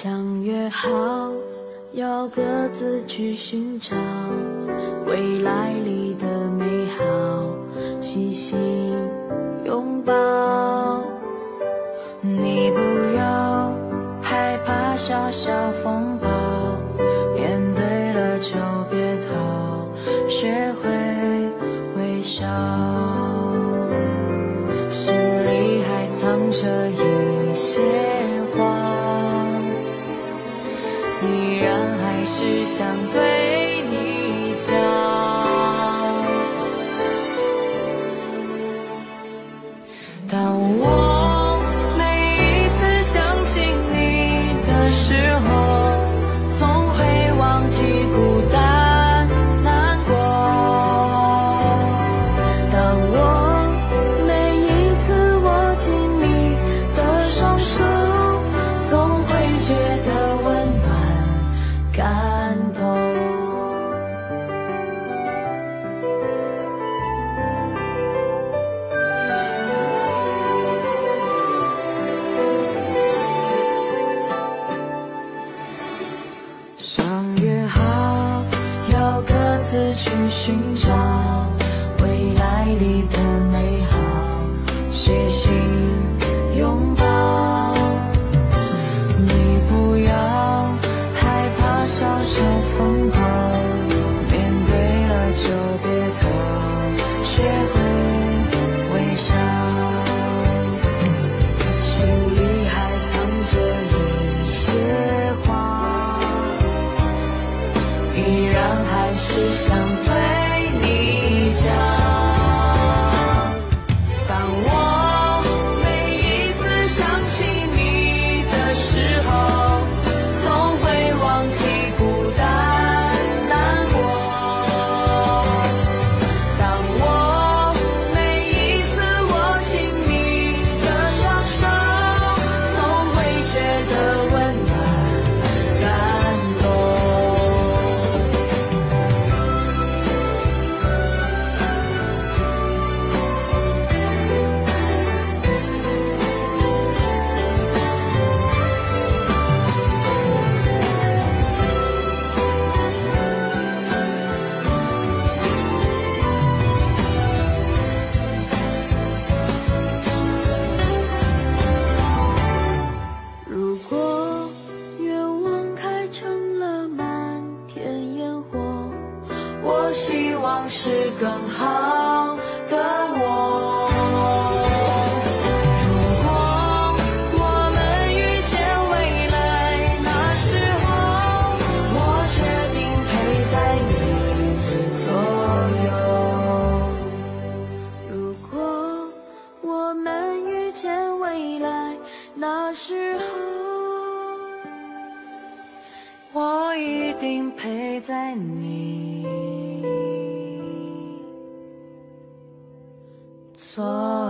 相约好要各自去寻找未来里的美好，细心拥抱。你不要害怕小小风暴，面对了就别逃，学会微笑，心里还藏着一依然还是想对你讲。当我自去寻找未来里的美好，细心你家。希望是更好的我。如果我们遇见未来那时候我决定陪在你左右如果我们遇见未来那时候定陪在你。左